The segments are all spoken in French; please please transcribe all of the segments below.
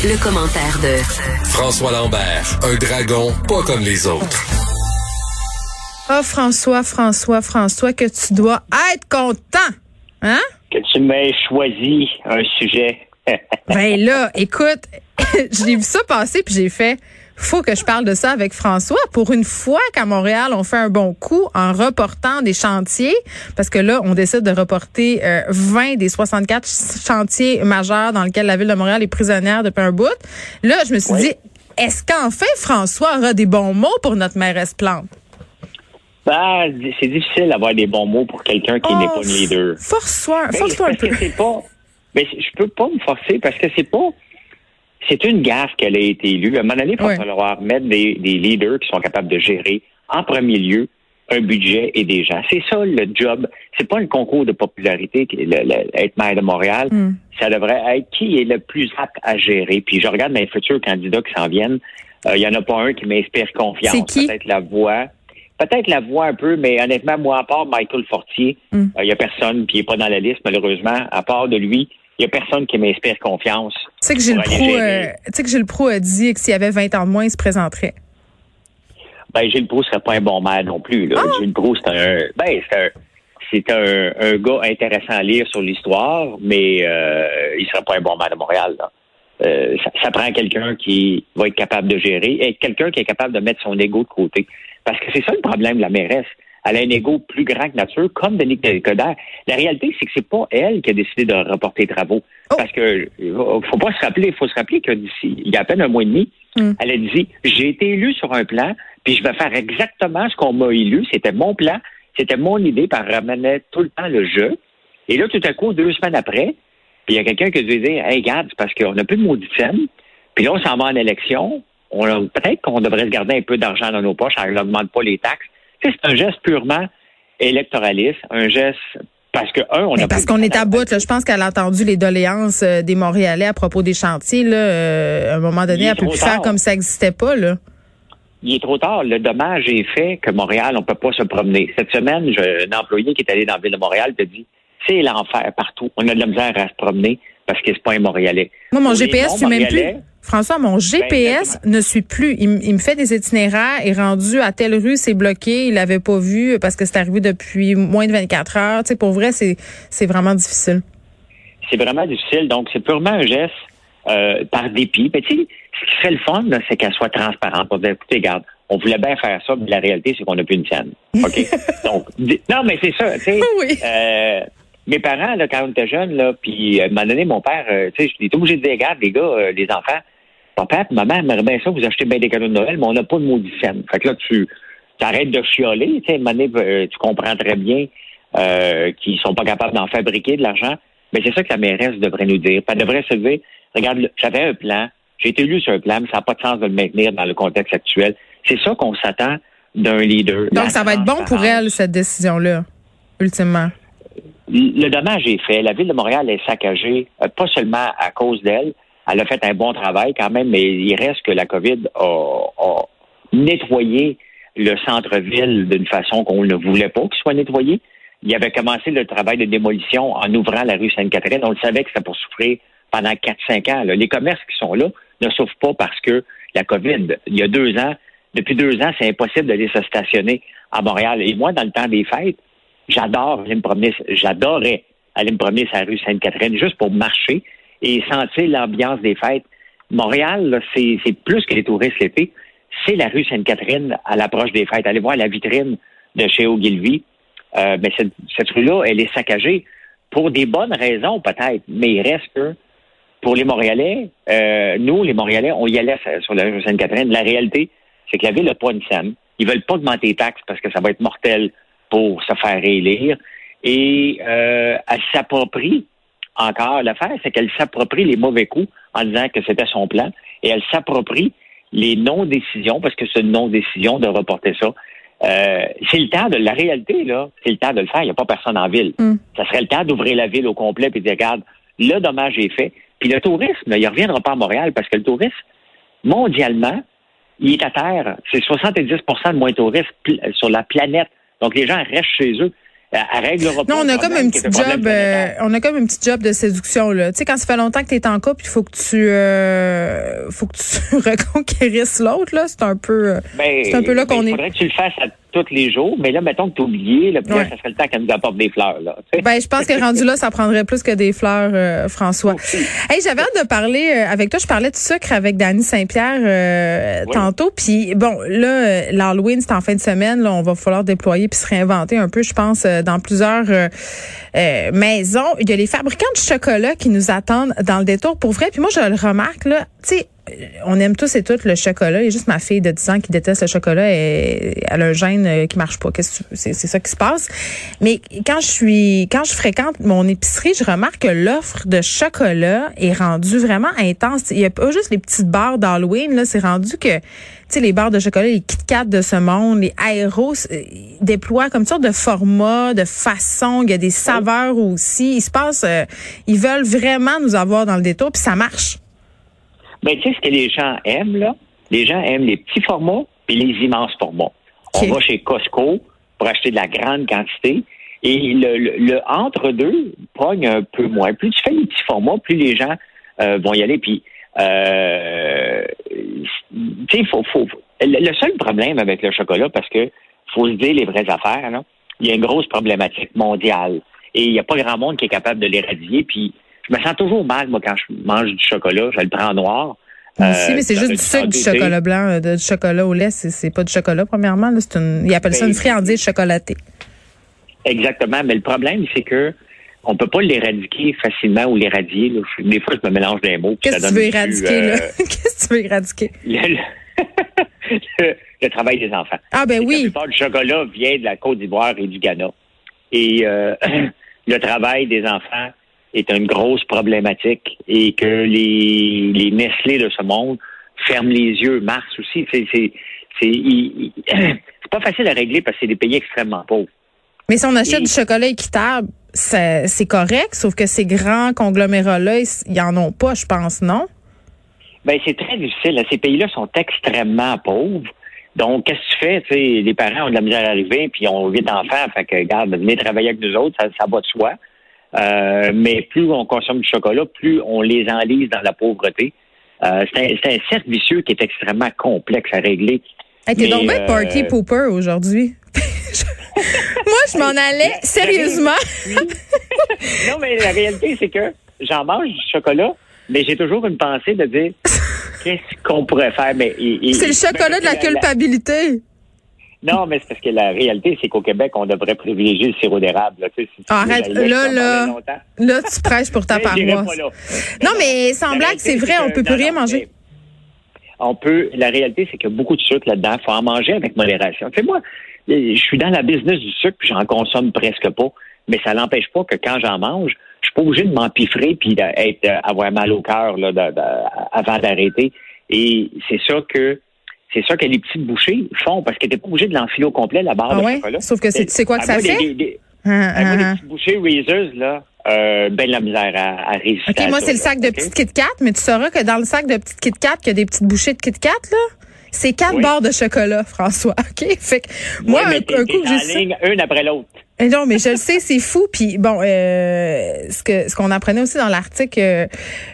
Le, commentaire de François Lambert, un dragon pas comme les autres. Oh François, François, François, que tu dois être content, hein? Que tu m'aies choisi un sujet. ben là, écoute, j'ai vu ça passer puis j'ai fait faut que je parle de ça avec François. Pour une fois qu'à Montréal, on fait un bon coup en reportant des chantiers, parce que là, on décide de reporter 20 euh, des 64 chantiers majeurs dans lesquels la ville de Montréal est prisonnière depuis un bout. Là, je me suis dit, est-ce qu'enfin François aura des bons mots pour notre mairesse Plante? Ben, c'est difficile d'avoir des bons mots pour quelqu'un qui n'est pas une oh, leader. Force-toi, force-toi un peu. Pas, mais je peux pas me forcer parce que c'est pas c'est une gaffe qu'elle a été élue. À un moment donné, il va falloir mettre des, leaders qui sont capables de gérer, en premier lieu, un budget et des gens. C'est ça le job. C'est pas un concours de popularité, être maire de Montréal. Hmm. Ça devrait être qui est le plus apte à gérer. Puis je regarde mes futurs candidats qui s'en viennent. Il euh, y en a pas un qui m'inspire confiance. Peut-être la voix. Peut-être la voix un peu, mais honnêtement, moi, à part Michael Fortier, il n'y euh, a personne, puis il n'est pas dans la liste, malheureusement, à part de lui, il n'y a personne qui m'inspire confiance. Tu sais que Gilles Proux, euh, que a dit que s'il y avait 20 ans de moins, il se présenterait. Ben, Gilles Proux serait pas un bon maire non plus. Là. Ah! Gilles Proux, c'est un, ben, c'est un, un, gars intéressant à lire sur l'histoire, mais euh, il serait pas un bon maire de Montréal. Euh, ça, ça, prend quelqu'un qui va être capable de gérer et quelqu'un qui est capable de mettre son ego de côté. Parce que c'est ça le problème de la mairesse elle a un ego plus grand que nature, comme Denis Coderre. La réalité, c'est que c'est pas elle qui a décidé de reporter les travaux. Oh. Parce que faut pas se rappeler, il faut se rappeler que d'ici, il y a à peine un mois et demi, hmm. elle a dit J'ai été élu sur un plan, puis je vais faire exactement ce qu'on m'a élu. C'était mon plan, c'était mon idée, par ramener tout le temps le jeu. Et là, tout à coup, deux semaines après, il y a quelqu'un qui dit dire Hey, regarde, c'est parce qu'on n'a plus de maudit scène. Puis là, on s'en va en élection. Peut-être qu'on devrait se garder un peu d'argent dans nos poches, elle n'augmente pas les taxes c'est un geste purement électoraliste, un geste parce que un, on a parce qu'on est à bout. Là, je pense qu'elle a entendu les doléances euh, des Montréalais à propos des chantiers. Là, euh, à un moment donné, elle peut plus faire comme ça n'existait pas. Là. Il est trop tard. Le dommage est fait que Montréal, on peut pas se promener. Cette semaine, un employé qui est allé dans la ville de Montréal te dit c'est l'enfer partout. On a de la misère à se promener parce que c'est pas un Montréalais. Moi, mon GPS, tu même plus. François, mon GPS ben, ne suit plus. Il, me fait des itinéraires, est rendu à telle rue, c'est bloqué, il l'avait pas vu parce que c'est arrivé depuis moins de 24 heures. Tu sais, pour vrai, c'est c'est vraiment difficile. C'est vraiment difficile. Donc, c'est purement un geste euh, par dépit. Mais tu sais, ce qui serait le fun, c'est qu'elle soit transparente. Pour dire, écoutez, regarde, on voulait bien faire ça, mais la réalité, c'est qu'on n'a plus une scène. OK? Donc, non, mais c'est ça, tu sais. Oui. Euh, mes parents, là, quand on était jeunes, là, puis à un moment donné, mon père, euh, tu sais, j'étais obligé de dire, regarde, les gars, euh, les enfants, papa, maman aimerait bien ça, vous achetez bien des cadeaux de Noël, mais on n'a pas de maudit scène. Fait que là, tu arrêtes de chioler, tu sais, euh, tu comprends très bien euh, qu'ils sont pas capables d'en fabriquer de l'argent. Mais c'est ça que la mairesse devrait nous dire. Elle devrait se dire, regarde, j'avais un plan, j'ai été élu sur un plan, mais ça n'a pas de sens de le maintenir dans le contexte actuel. C'est ça qu'on s'attend d'un leader. Donc, ça va être bon pour elle, cette décision-là, ultimement le dommage est fait. La ville de Montréal est saccagée, euh, pas seulement à cause d'elle. Elle a fait un bon travail quand même, mais il reste que la COVID a, nettoyé le centre-ville d'une façon qu'on ne voulait pas qu'il soit nettoyé. Il avait commencé le travail de démolition en ouvrant la rue Sainte-Catherine. On le savait que c'était pour souffrir pendant 4-5 ans. Les commerces qui sont là ne souffrent pas parce que la COVID, il y a deux ans, depuis deux ans, c'est impossible d'aller se stationner à Montréal. Et moi, dans le temps des fêtes, J'adore aller me j'adorais aller me promener sur la rue Sainte-Catherine juste pour marcher et sentir l'ambiance des fêtes. Montréal, c'est plus que les touristes l'été. C'est la rue Sainte-Catherine à l'approche des fêtes. Allez voir la vitrine de chez Ogilvy. Euh, mais cette, rue-là, elle est saccagée pour des bonnes raisons peut-être, mais il reste que pour les Montréalais, euh, nous, les Montréalais, on y allait sur la rue Sainte-Catherine. La réalité, c'est que la ville n'a pas une scène. Ils veulent pas augmenter les taxes parce que ça va être mortel pour se faire élire. Et euh, elle s'approprie encore l'affaire, c'est qu'elle s'approprie les mauvais coups en disant que c'était son plan, et elle s'approprie les non-décisions, parce que c'est une non-décision de reporter ça. Euh, c'est le temps de la réalité, là. C'est le temps de le faire. Il n'y a pas personne en ville. Mm. Ça serait le temps d'ouvrir la ville au complet et de dire, regarde, le dommage est fait. Puis le tourisme, il ne reviendra pas à Montréal parce que le tourisme, mondialement, il est à terre. C'est 70% de moins de touristes sur la planète donc, les gens restent chez eux. Réglera pas Non, on a comme un petit job, euh, on a comme un petit job de séduction là. Tu sais, quand ça fait longtemps que tu es en couple, il faut que tu, euh, faut que tu reconquérisses l'autre là. C'est un peu, euh, Ben, c'est un peu là ben, qu'on Il est. faudrait que tu le fasses à tous les jours, mais là, mettons que tu oublié, là, puis là, Ouais. ça serait le temps qu'elle nous apporte des fleurs. Là. Ben, je pense que rendu là, ça prendrait plus que des fleurs, euh, François. Hey, j'avais hâte de parler euh, avec toi. Je parlais de sucre avec Dany Saint-Pierre euh, Oui. tantôt. Puis bon, là, euh, l'Halloween, c'est en fin de semaine. Là, on va falloir déployer puis se réinventer un peu, je pense, euh, dans plusieurs maisons. Il y a les fabricants de chocolat qui nous attendent dans le détour pour vrai. Puis moi, je le remarque, là, tu sais, on aime tous et toutes le chocolat. Il y a juste ma fille de 10 ans qui déteste le chocolat et elle a un gène euh, qui marche pas. C'est ça qui se passe. Mais quand je suis quand je fréquente mon épicerie, je remarque que l'offre de chocolat est rendue vraiment intense. Il y a pas juste les petites barres d'Halloween là, c'est rendu que tu sais les barres de chocolat, les Kit Kat de ce monde, les aéros euh, déploient comme sorte de formats, de façons, il y a des saveurs aussi. Il se passe euh, ils veulent vraiment nous avoir dans le détour puis ça marche. Ben, tu sais, ce que les gens aiment, là, les gens aiment les petits formats et les immenses formats. On va chez Costco pour acheter de la grande quantité et le, le, le entre-deux pogne un peu moins. Plus tu fais les petits formats, plus les gens euh, vont y aller. Puis, euh, tu sais, faut, faut, le le seul problème avec le chocolat, parce que faut se dire les vraies affaires, là, il y a une grosse problématique mondiale. Et il n'y a pas grand monde qui est capable de l'éradier. Puis, je me sens toujours mal, moi, quand je mange du chocolat. Je le prends noir. Moi Euh, mais c'est juste du sucre, du chocolat blanc, euh, de- du chocolat au lait. C'est, pas du chocolat, premièrement. Là, une, ils appellent ça Ben, une friandise chocolatée. Exactement. Mais le problème, c'est que on peut pas l'éradiquer facilement ou l'éradier. Des fois, je me mélange des mots. Qu'est-ce que tu veux éradiquer, là? euh, Qu'est-ce que tu veux éradiquer? le, le- le- le travail des enfants. Ah, ben La oui. plupart du chocolat vient de la Côte d'Ivoire et du Ghana. Et euh, le travail des enfants est une grosse problématique et que les, les Nestlé de ce monde ferment les yeux. Mars aussi, c'est pas facile à régler parce que c'est des pays extrêmement pauvres. Mais si on achète Et- du chocolat équitable, c'est, correct, sauf que ces grands conglomérats-là, ils, ils en ont pas, je pense, non? Ben c'est très difficile. Ces pays-là sont extrêmement pauvres. Donc, qu'est-ce que tu fais? Les parents ont de la misère à arriver, puis ils ont huit enfants. Fait que, regarde, venez travailler avec nous autres, ça, ça va de soi. Euh, mais plus on consomme du chocolat, plus on les enlise dans la pauvreté. Euh, c'est un, c'est un cercle vicieux qui est extrêmement complexe à régler. Hey, t'es Mais, donc bien euh, party pooper aujourd'hui. Moi, je m'en allais, sérieusement. non, mais la réalité, c'est que j'en mange du chocolat, mais j'ai toujours une pensée de dire qu'est-ce qu'on pourrait faire? Mais et- et- C'est le chocolat de la culpabilité. Non, mais c'est parce que la réalité, c'est qu'au Québec, on devrait privilégier le sirop d'érable. là. Tu sais, si arrête, là, là. Là, tu prêches pour ta paroisse. Non, mais sans la blague, c'est vrai, on que- peut plus rien non, manger. On peut. La réalité, c'est qu'il y a beaucoup de sucre là-dedans. Il faut en manger avec modération. Tu sais, moi, je suis dans la business du sucre, puis j'en consomme presque pas. Mais ça n'empêche pas que quand j'en mange, je suis pas obligé de m'empiffrer puis d'être, euh, avoir mal au cœur là, de- de- avant d'arrêter. Et c'est ça que c'est ça que les petites bouchées font parce que t'es pas obligé de l'enfiler au complet la barre Ah de ouais? chocolat. Sauf que c'est- tu sais quoi que ça fait? des- moi, les hein. petites bouchées Reese's, là, euh, ben de la misère à, à résister. OK, à moi, c'est le là, sac de petites Kit Kat, mais tu sauras que dans le sac de petites Kit Kat, qu'il y a des petites bouchées de Kit Kat, là. C'est quatre Oui. barres de chocolat, François. OK? Fait que moi, mais un, un coup j'ai une après l'autre. Eh Non, mais je le sais, c'est fou. Puis bon, euh, ce que ce qu'on apprenait aussi dans l'article euh,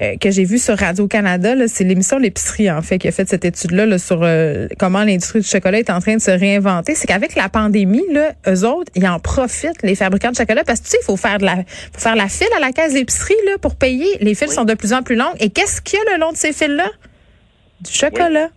euh, que j'ai vu sur Radio Canada, là, c'est l'émission l'épicerie en fait qui a fait cette étude-là là, sur euh, comment l'industrie du chocolat est en train de se réinventer. C'est qu'avec la pandémie, là, eux autres, ils en profitent les fabricants de chocolat parce que tu sais, il faut faire de la faut faire la file à la caisse d'épicerie là pour payer. Les files Oui. sont de plus en plus longues. Et qu'est-ce qu'il y a le long de ces files-là Du chocolat.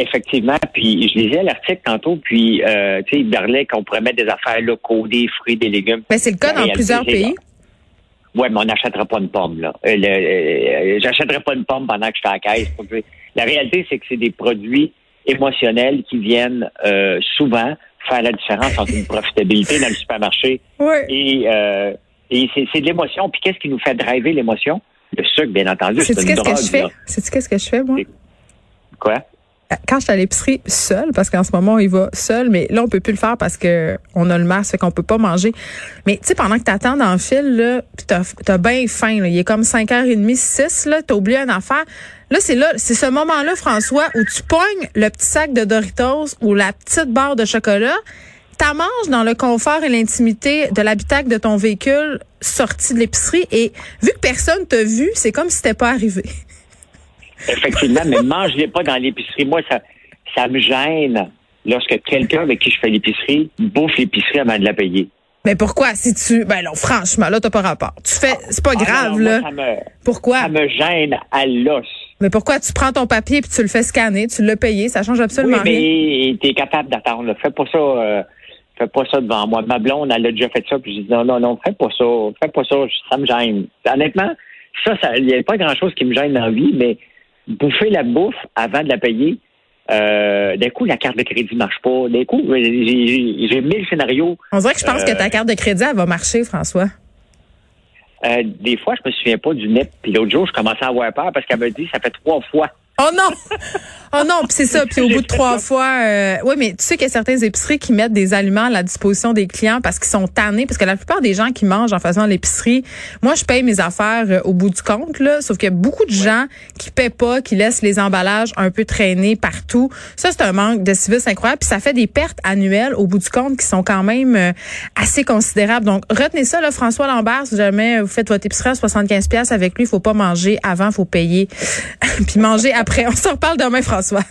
Effectivement, puis je lisais l'article tantôt, puis euh, tu sais, il parlait qu'on pourrait mettre des affaires locaux, des fruits, des légumes. Ben, c'est le cas dans plusieurs c'est pays. Ouais, mais on n'achètera pas une pomme, là. Euh, euh, J'achèterai pas une pomme pendant que je suis à la caisse. La réalité, c'est que c'est des produits émotionnels qui viennent souvent faire la différence entre une profitabilité dans le supermarché et, et c'est c'est de l'émotion. Puis qu'est-ce qui nous fait driver l'émotion? Le sucre, bien entendu, c'est une qu'est-ce que je fais? Sais-tu qu'est-ce que je fais, moi? C'est- Quoi? Quand je suis à l'épicerie seule, parce qu'en ce moment, il va seul, mais là, on peut plus le faire parce que on a le masque, fait qu'on peut pas manger. Mais tu sais, pendant que t'attends dans le fil, là, pis t'as, t'as bien faim, là, il est comme 5h30, 6, là, t'as oublié une affaire. Là, c'est là, c'est ce moment-là, François, où tu pognes le petit sac de Doritos ou la petite barre de chocolat, t'amanges dans le confort et l'intimité de l'habitacle de ton véhicule sorti de l'épicerie et vu que personne t'a vu, c'est comme si c'était pas arrivé. Effectivement, mais mange-les pas dans l'épicerie. Moi, ça, ça me gêne lorsque quelqu'un avec qui je fais l'épicerie bouffe l'épicerie avant de la payer. Mais pourquoi? Si tu ben non franchement là t'as pas rapport. Tu fais c'est pas Ah grave non, là. ça me- pourquoi? Ça me gêne à l'os. Mais pourquoi tu prends ton papier puis tu le fais scanner, tu l'as payé, ça change Oui, absolument rien? mais t'es capable d'attendre. Fais pas ça. euh, fais pas ça devant moi. Ma blonde, elle a déjà fait ça, puis j'ai dit non, non, non, fais pas ça. Fais pas ça. Ça me gêne. Honnêtement, ça, ça, il n'y a pas grand chose qui me gêne dans la vie, mais bouffer la bouffe avant de la payer. Euh, d'un coup, la carte de crédit marche pas. D'un coup, j'ai mille scénarios. On dirait que je pense que ta Euh, carte de crédit elle va marcher François. Euh, des fois, je me souviens pas du NEP. Puis l'autre jour, je commençais à avoir peur parce qu'elle me dit ça fait trois fois. Oh non! Oh non, puis c'est ça. Puis au bout de trois fois, euh, oui, mais tu sais qu'il y a certaines épiceries qui mettent des aliments à la disposition des clients parce qu'ils sont tannés, parce que la plupart des gens qui mangent en faisant l'épicerie, moi je paye mes affaires euh, au bout du compte, là, sauf qu'il y a beaucoup de gens qui paient pas, qui laissent les emballages un peu traîner partout. Ça, c'est un manque de civisme incroyable, puis ça fait des pertes annuelles au bout du compte qui sont quand même euh, assez considérables. Donc retenez ça, là, François Lambert, si jamais vous faites votre épicerie à 75 pièces avec lui, il faut pas manger avant, faut payer, puis manger après. On s'en reparle demain, François. Jean-François.